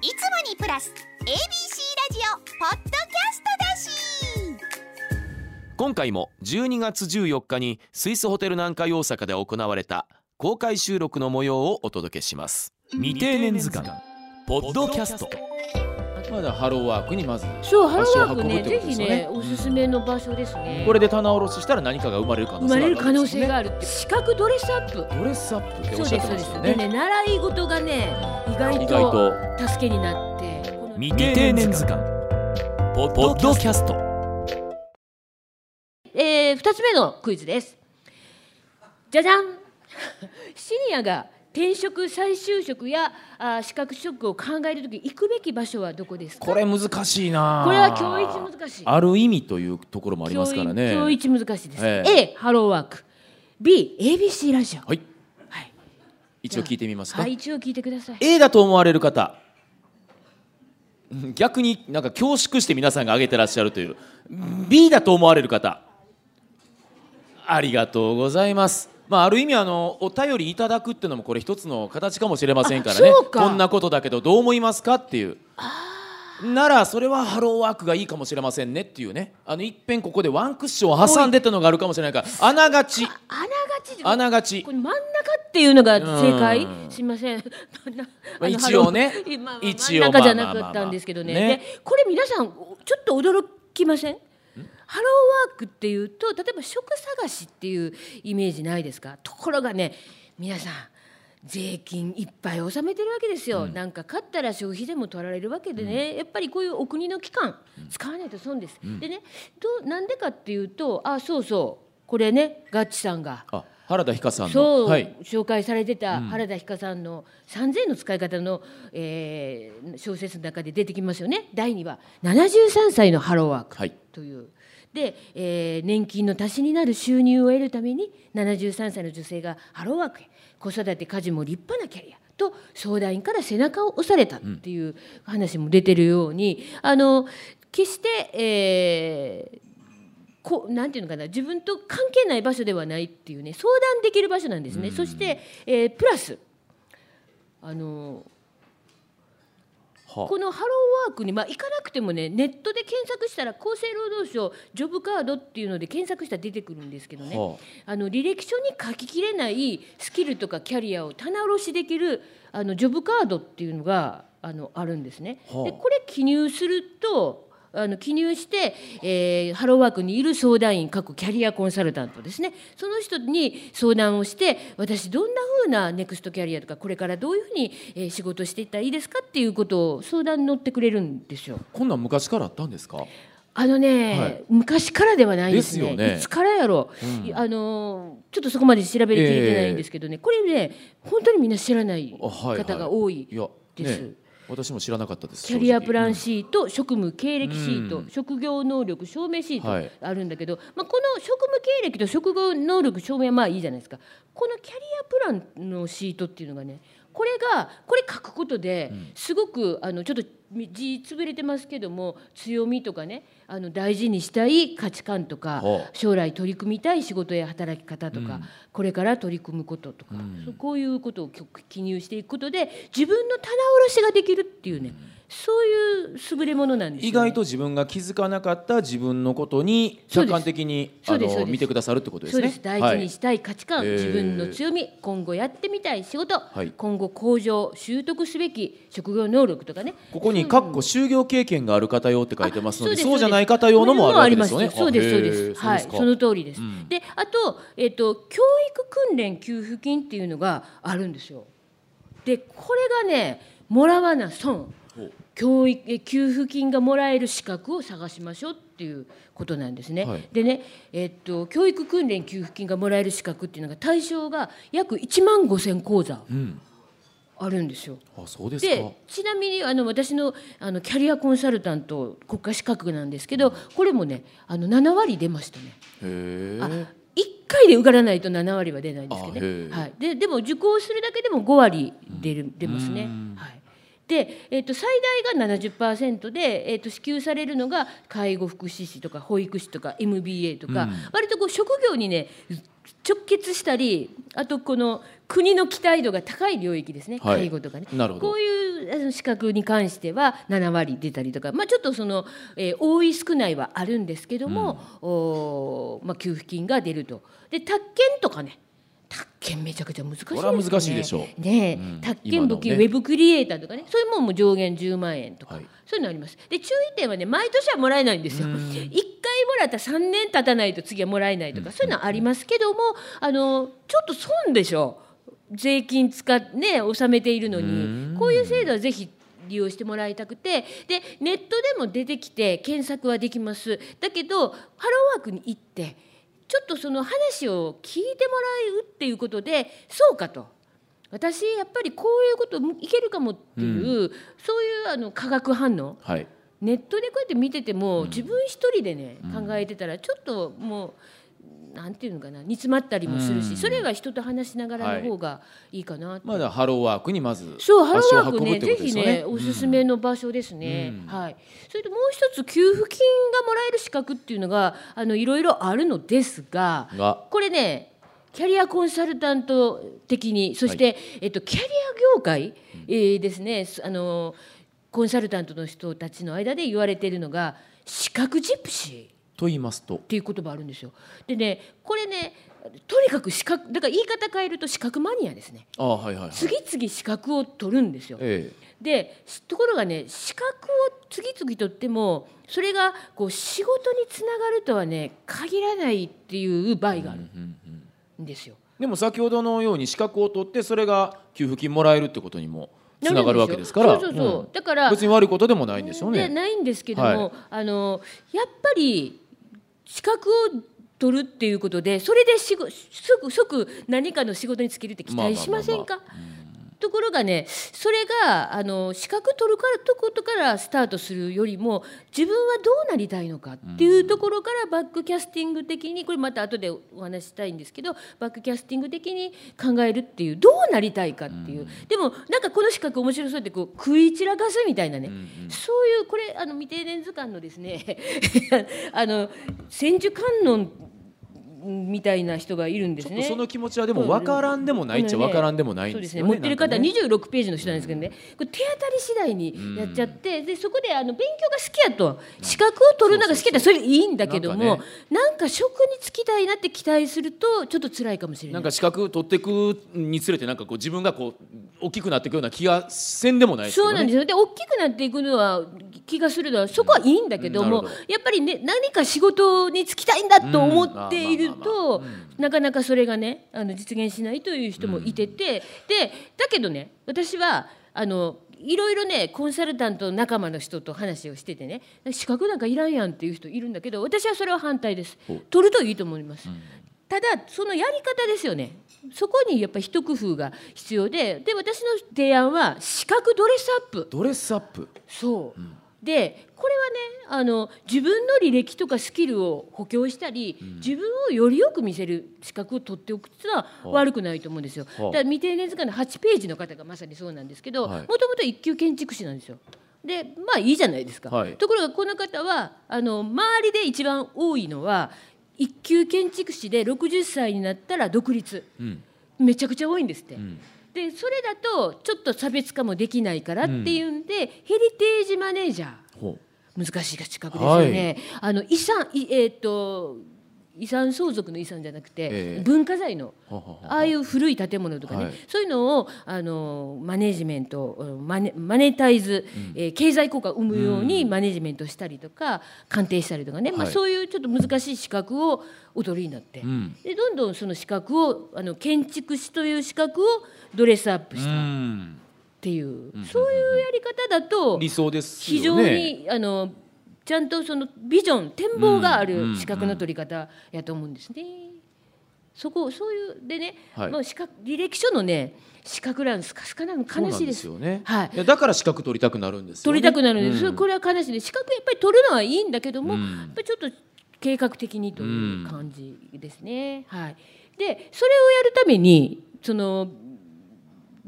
いつもにプラス ABC ラジオポッドキャストだし。今回も12月14日にスイスホテル南海大阪で行われた公開収録の模様をお届けします。未定年図鑑。ポッドキャストまだハローワークにまずそう、ハローワークね、ぜひね、おすすめの場所ですね。これで棚卸ししたら何かが生まれる可能性生まれる可能性がああるって、資格ドレスアップ。るドレスアップっておっしゃ。ってましたよでね、ね習い事がね、意外意外とと助けになって。未定年図鑑ポッドキャストえー、二つ目のクイズです。じゃじゃん。シニアが転職、再就職やあ資格取得を考えるとき、行くべき場所はどこですか？これ難しいなこれは教育難しい。ある意味というところもありますからね教育難しいです。え A ハローワーク、B ABC ラジオ。はいはい。一応聞いてみますか、はい、一応聞いてください。A だと思われる方逆になんか恐縮して皆さんが挙げてらっしゃるという B だと思われる方ありがとうございますまあ、ある意味あのお便りいただくっていうのもこれ一つの形かもしれませんからね。こんなことだけどどう思いますかっていう。ならそれはハローワークがいいかもしれませんねっていうね。あのいっぺんここでワンクッションを挟んでってのがあるかもしれないから。あながち。あながちあながち。これ真ん中っていうのが正解？うん。すいません。一応ね。一応真ん中じゃなかったんですけどね,、ね。でこれ皆さんちょっと驚きません？ハローワークっていうと例えば職探しっていうイメージないですか？ところがね皆さん税金いっぱい納めてるわけですよ、なんか買ったら消費税も取られるわけでね、やっぱりこういうお国の機関使わないと損です、でねどうなんでかっていうとあそうそう。これねガッチさんが。あ原田ひかさんの。そう、はい、紹介されてた原田ひかさんの3000円の使い方の、えー小説の中で出てきますよね。第2話。73歳のハローワークはい。という。で、えー年金の足しになる収入を得るために73歳の女性がハローワークへ子育て家事も立派なキャリアと相談員から背中を押されたっていう話も出てるように、あの決して、えーこうなんていうのかな自分と関係ない場所ではないっていうね相談できる場所なんですね、そして、えープラスあのはこのハローワークに、まあ、行かなくてもねネットで検索したら厚生労働省ジョブカードっていうので検索したら出てくるんですけどね、はあの履歴書に書ききれないスキルとかキャリアを棚卸しできるあのジョブカードっていうのがあのあるんですね。はあ。でこれ記入するとあの記入して、えーハローワークにいる相談員各キャリアコンサルタントですね。その人に相談をして私どんなふうなネクストキャリアとかこれからどういうふうに、えー仕事していったらいいですかっていうことを相談に乗ってくれるんですよ。こんなん昔からあったんですか？あのね、はい。昔からではないですね。ですよね。いつからやろう、あのーちょっとそこまで調べれきれてないんですけどね、これね本当にみんな知らない方が多いです。ね私も知らなかったですキャリアプラン正シート、職務経歴シート、うん。職業能力証明シートはい。あるんだけど、まあ、この職務経歴と職業能力証明はまあいいじゃないですか。このキャリアプランのシートっていうのがねこれがこれ書くことですごくあのちょっと字潰れてますけども強みとかねあの大事にしたい価値観とかはあ将来取り組みたい仕事や働き方とか、これから取り組むこととか、そうこういうことを記入していくことで自分の棚卸しができるっていうね、そういう優れものなんですよ、ね、意外と自分が気づかなかった自分のことに客観的にあの見てくださるってことですね。そうです。大事にしたい価値観、はい自分の強み今後やってみたい仕事、はい。今後向上習得すべき職業能力とかね。ここに「かっこ就業経験がある方用」って書いてますのであそうじゃない方用のもあるわけですよね。そうですそうです。はい。その通りです、ん。であと,、えっと教育訓練給付金っていうのがあるんですよ。でこれがねもらわな損教育え給付金がもらえる資格を探しましょうっていうことなんですね。はいでね、えっと教育訓練給付金がもらえる資格っていうのが対象が約1万5千講座うん、あるんですよ。あそうですか。でちなみにあの私のあのキャリアコンサルタント国家資格なんですけどこれもねあの7割出ましたね。へあえ。1回で受からないと7割は出ないんですけどね、はい、ででも受講するだけでも5割出る出ますねうん。はい、で、えー、と最大が70%で、えー、と支給されるのが介護福祉士とか保育士とか MBA とか、うん。割とこう職業にね直結したりあとこの国の期待度が高い領域ですね、はい。介護とかね。なるほど。こういう資格に関しては7割出たりとか、まあ、ちょっとその、えー多い少ないはあるんですけども、おーまあ、給付金が出ると。で宅建とかね宅建めちゃくちゃ難しいですね。これは難しいでしょう。ねえ、うん。宅建武器、ね。ウェブクリエイターとかね。そういうもんも上限10万円とか、はい。そういうのあります。で注意点はね毎年はもらえないんですよ。うん。1回もらったら3年経たないと次はもらえないとか、そういうのはありますけどもあのちょっと損でしょ。税金使ってね納めているのうん。にこういう制度はぜひ利用してもらいたくて。でネットでも出てきて検索はできます。だけどハローワークに行ってちょっとその話を聞いてもらうっていうことでそうかと。私やっぱりこういうこといけるかもっていう、そういうあの化学反応。はい。ネットでこうやって見てても、自分一人でね考えてたらちょっともうなんていうのかな煮詰まったりもするし、うん。それが人と話しながらの方がいいかなって。まだハローワークにまずそうハローワーク足を運ぶってね。ぜひねねおすすめの場所ですね、うん。はい。それともう一つ給付金がもらえる資格っていうのがあのいろいろあるのですがが。これねキャリアコンサルタント的にそして、えっと、キャリア業界、えーですねすあのコンサルタントの人たちの間で言われているのが資格ジプシー。と言いますとっていう言葉あるんですよ。でねこれねとにかく資格だから言い方変えると資格マニアですね。あはいはいはい次々資格を取るんですよ。えでところがね資格を次々取ってもそれがこう仕事につながるとはね限らないっていう場合があるんですよ。でも先ほどのように資格を取ってそれが給付金もらえるってことにもつながるわけですからそうそうそう、うんだから別に悪いことでもないんですよね。でないんですけども、はいあのやっぱり資格を取るっていうことでそれで仕事即即何かの仕事に就けるって期待しませんか、ところがねそれがあの資格取るからとことからスタートするよりも自分はどうなりたいのかっていうところからバックキャスティング的にこれまた後でお話ししたいんですけどバックキャスティング的に考えるっていうどうなりたいかっていう、でもなんかこの資格面白そうってこう食い散らかすみたいなね、そういうこれあの未定年図鑑のですね あの千手観音みたいな人がいるんですね。その気持ちはでも分からんでもないっちゃ分からんでもないんでよね。ですすね。持ってる方なんかね。26ページの人なんですけどね、これ手当たり次第にやっちゃって、でそこであの勉強が好きやと資格を取るのが好きだそれでいいんだけども、なんか職に就きたいなって期待するとちょっと辛いかもしれな。ないんか資格取っていくにつれてなんかこう自分がこう大きくなっていくような気がせんでもないね。そうなんですよ。で大きくなっていくのは気がするのはそこはいいんだけども、やっぱりね何か仕事に就きたいんだと思っているとなかなかそれがねあの実現しないという人もいてて、でだけどね私はあのいろいろねコンサルタント仲間の人と話をしててね資格なんかいらんやんっていう人いるんだけど私はそれは反対です。お取るといいと思います。ただそのやり方ですよね。そこにやっぱり一工夫が必要でで私の提案は資格ドレスアップ。ドレスアップ。そう、でこれはねあの自分の履歴とかスキルを補強したり、自分をよりよく見せる資格を取っておくっていうのは悪くないと思うんですよ。はあだから未定年図鑑の8ページの方がまさにそうなんですけどもはいともと一級建築士なんですよ。でまあいいじゃないですか。はいところがこの方はあの周りで一番多いのは一級建築士で60歳になったら独立。うんめちゃくちゃ多いんですって。んでそれだとちょっと差別化もできないからっていうんで、ヘリテージマネージャー。ほ難しい資格ですよね。あの遺産いえっ、と遺産相続の遺産じゃなくて、ええ。文化財のああいう古い建物とかね、はい。そういうのをあのマネジメントうんマネマネタイズ、えー経済効果を生むようにマネジメントしたりとか鑑定したりとかね、まあ、はいそういうちょっと難しい資格をお取りになって、ん。でどんどんその資格をあの建築士という資格をドレスアップしたっうん。ていう、そういうやり方だと理想ですね。常にあのちゃんとそのビジョン展望がある資格の取り方やと思うんですね。そこそういうでね、はいもう資格履歴書のね資格欄スカスカなの悲しいです。よね。はいやだから資格取りたくなるんですよね。取りたくなるんです、うんこれは悲しいです資格やっぱり取るのはいいんだけども、うんやっぱりちょっと計画的にという感じですね。はい、でそれをやるためにその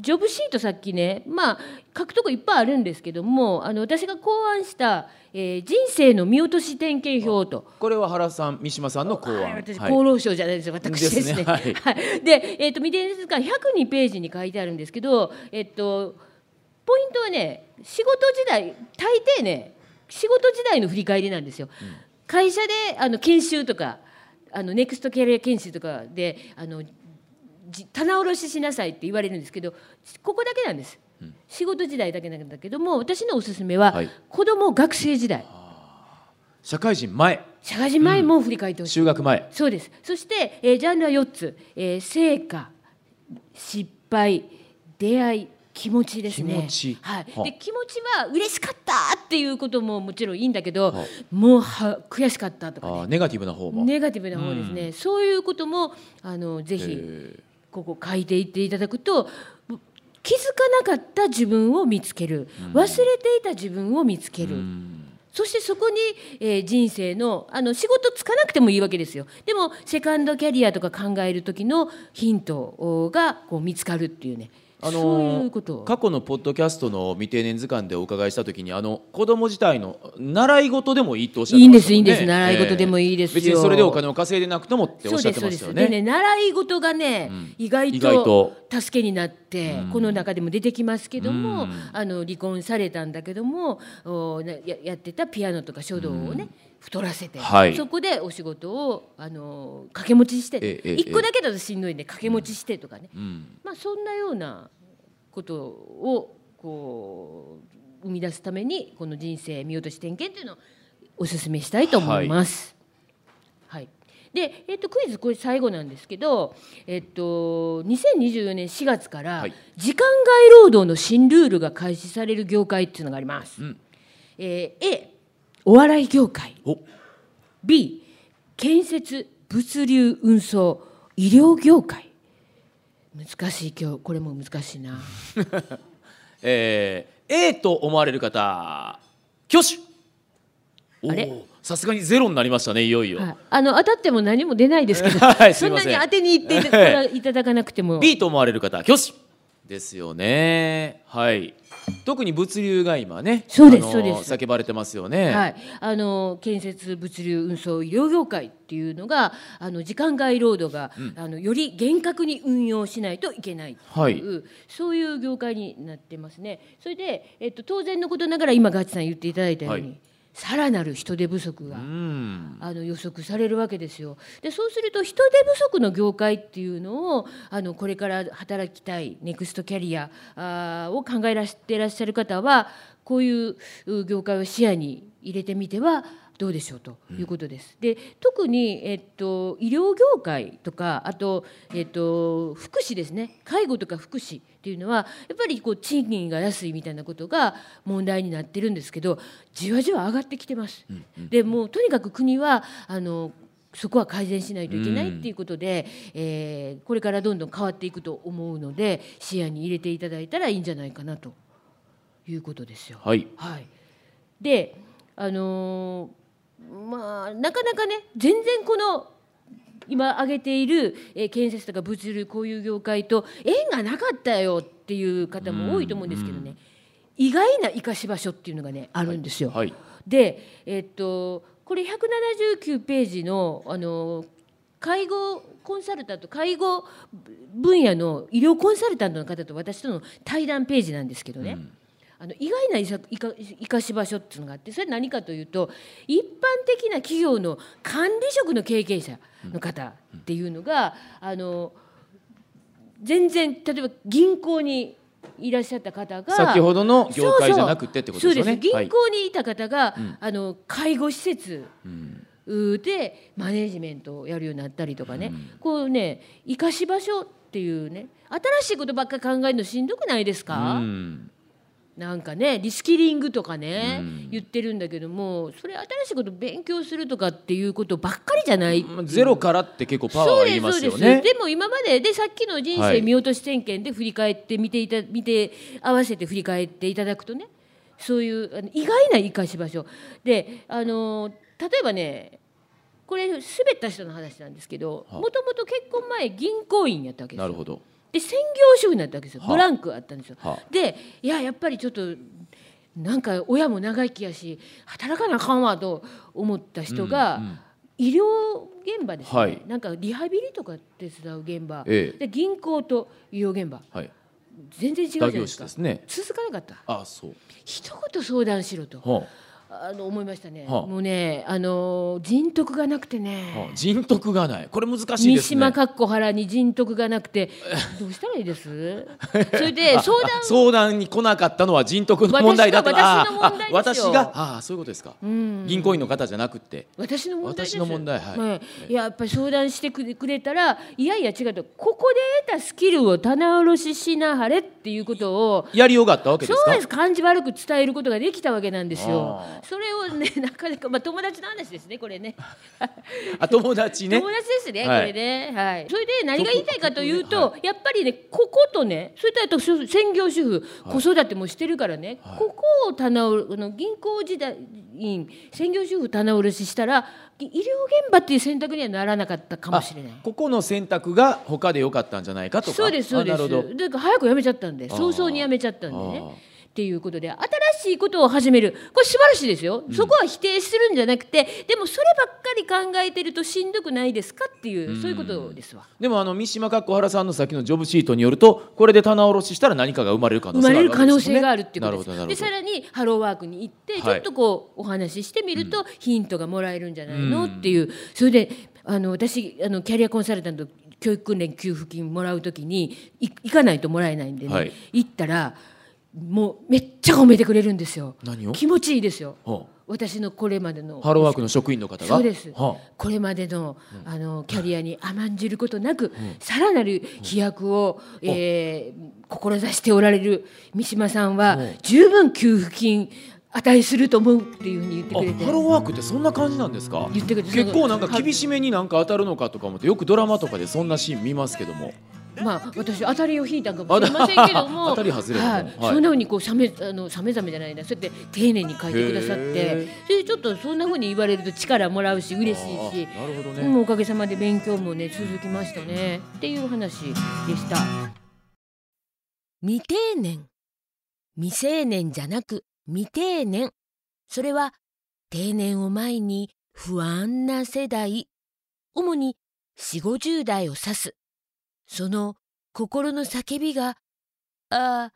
ジョブシートさっきねまあ書くとこいっぱいあるんですけどもあの私が考案した、えー人生の見落とし点検表と。これは原さん三島さんの考案。はい、私、はい。厚労省じゃないですよ。私ですね。ですね。はい。はい。で、えっ、と未伝説館102ページに書いてあるんですけど、えっ、とポイントはね仕事時代大抵ね仕事時代の振り返りなんですよ。会社であの研修とかあのネクストキャリア研修とかであのじ棚卸ししなさいって言われるんですけどここだけなんです、仕事時代だけなんだけども私のおすすめは、はい。子供学生時代。社会人前。社会人前も振り返ってほしい、就学前。そうです。そして、えージャンルは4つ、えー成果失敗出会い気持ちですね。気持ち。はい、はで気持ちは嬉しかったっていうことももちろんいいんだけどはもうは悔しかったとかね。ネガティブな方も。ネガティブな方ですね、そういうこともあのぜひへここ書いていっていただくと気づかなかった自分を見つける、忘れていた自分を見つける、そしてそこに、えー人生のあの仕事つかなくてもいいわけですよ。でもセカンドキャリアとか考える時のヒントがこう見つかるっていうね、あの過去のポッドキャストの未定年図鑑でお伺いした時にあの子供自体の習い事でもいいとおっしゃってましたもんね。いいんですいいんです。習い事でもいいですよ。別にそれでお金を稼いでなくてもっておっしゃっそうですそうです。てましたよねでね習い事がね、意外意外とと。助けになって、この中でも出てきますけども、うん。あの離婚されたんだけどもおなややってたピアノとか書道をね、太らせて、はい。そこでお仕事をあの掛け持ちして、一個だけだとしんどいんで掛け持ちしてとかね、うん。まあそんなようなことをこう生み出すためにこの人生見落とし点検というのをお勧めしたいと思います。はい。で、えっとクイズこれ最後なんですけど、えっと2024年4月からはい時間外労働の新ルールが開始される業界っていうのがあります。うんえー A お笑い業界、お B 建設物流運送医療業界。難しい今日これも難しいな。えー、A と思われる方挙手おあれ？ーさすがにゼロになりましたねいよいよ、はい、あの当たっても何も出ないですけど、はいすそんなに当てにいって い。ただかなくても。B と思われる方挙手ですよね。はい。特に物流が今ねそうですそうです。叫ばれてますよね、はい、あの建設物流運送医療業界っていうのがあの時間外労働が、あのより厳格に運用しないといけないという、そういう業界になってますね。それで、えっと、当然のことながら今ガチさん言っていただいたように、はいさらなる人手不足が、うんあの予測されるわけですよ。でそうすると人手不足の業界っていうのをあのこれから働きたいネクストキャリアを考えらしていらっしゃる方はこういうう業界を視野に入れてみてはどうでしょうということです。で特に、えっと、医療業界とかあと、えっと、福祉ですね介護とか福祉っていうのはやっぱりこう賃金が安いみたいなことが問題になってるんですけどじわじわ上がってきてます。でもうとにかく国はあのそこは改善しないといけないっていうことで、えーこれからどんどん変わっていくと思うので視野に入れていただいたらいいんじゃないかなということですよ。はいはい、であのーまあなかなかね全然この今挙げている、えー建設とか物流こういう業界と縁がなかったよっていう方も多いと思うんですけどね、意外な生かし場所っていうのがねあるんですよ。はい。で、えっと、これ179ページのあの介護コンサルタント介護分野の医療コンサルタントの方と私との対談ページなんですけどね、あの意外な生かし場所っていうのがあってそれ何かというと一般的な企業の管理職の経験者の方っていうのが、あの全然例えば銀行にいらっしゃった方が先ほどの業界じゃなくてってことですよね。そうですはい。銀行にいた方が、ん。あの介護施設うん。でマネジメントをやるようになったりとかね、こうね生かし場所っていうね新しいことばっかり考えるのしんどくないですか、うんなんかねリスキリングとかね、うん。言ってるんだけどもそれ新しいこと勉強するとかっていうことばっかりじゃない。まあゼロからって結構パワーいりますよね。でも今まででさっきの人はい。生見落とし点検で振り返って見ていた見て合わせて振り返っていただくとねそういうあの意外な生かし場所。であの例えばねこれ滑った人の話なんですけどはもともと結婚前銀行員やったわけですよ。なるほどで専業主婦になったわけですよ。はあ。ブランクあったんですよ。はあ。でいややっぱりちょっとなんか親も長生きやし働かなあかんわと思った人が、うんうん。医療現場ですね、はい。なんかリハビリとか手伝う現場、ええ。で銀行と医療現場。はい。全然違うじゃないですか。ね。続かなかった。あそう。一言相談しろと。はあの思いましたね、はあ。もうねあの人徳がなくてあはねあ。人徳がない。これ難しい三ですね。島かっこ原に人徳がなくて。どうしたらいいです？それで相談。相談に来なかったのは人徳の問題だった私の問題ああですよ。私が？ああそういうことですか、ん。銀行員の方じゃなくって。私の問題私の問題はい。い、ややっぱり相談してくれくれたらいやいや違うとここで得たスキルを棚卸ししなはれっていうことをやりようがあったわけですか？そうです。感じ悪く伝えることができたわけなんですよ。あ。それをね なかなかまあ友達の話ですねこれね。あ友達ね？友達ですね、はい。これね、はい、それで何が言いたいかというと、やっぱりねこことねそれとあとし専業主婦、子育てもしてるからね、ここを棚卸あの銀行時代に専業主婦棚卸ししたら医療現場っていう選択にはならなかったかもしれない。ここの選択が他で良かったんじゃないかとか？そうですそうです。あなるほどだから早く辞めちゃったんで早々に辞めちゃったんでね。っていうことで新しいことを始める。これ素晴らしいですよ、そこは否定するんじゃなくてでもそればっかり考えてるとしんどくないですかっていう、そういうことですわ。でもあの三島かっこ原さんの先のジョブシートによるとこれで棚卸ししたら何かが生まれる可能性があ生まれる可能性があるっていうことです。でさらにハローワークに行ってはい。ちょっとこうお話ししてみるとヒントがもらえるんじゃないのっていう。それであの私あのキャリアコンサルタント教育訓練給付金もらうときにい行かないともらえないんでね、はい。行ったらもうめっちゃ褒めてくれるんですよ。何を？気持ちいいですよ。は私のこれまでの。あハローワークの職員の方が？そうです、はこれまでの,、あのキャリアに甘んじることなく、さらなる飛躍を、えー志しておられる三島さんは、十分給付金値すると思うっていうふうに言ってあくれて。ハローワークってそんな感じなんですか？言ってくれて。結構なんか厳しめになんか当たるのかとか思ってよくドラマとかでそんなシーン見ますけどもまあ私当たりを引いたかもしれませんけども 当たり外れはい。はい。そんなふうにこうさめあのさめざめじゃないな。そうやって丁寧に書いてくださってへそちょっとそんなふうに言われると力もらうし嬉しいしあなるほどね、もうおかげさまで勉強もね続きましたね。っていう話でした。未定年。未成年じゃなく未定年。それは定年を前に不安な世代。主に4 5 0代を指すその心の叫びがああ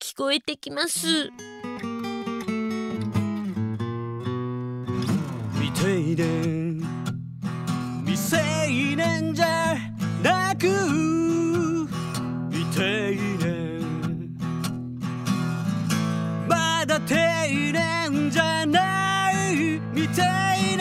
聞こえてきます。未成年未成年じゃなく未成年まだ定年じゃない。未成年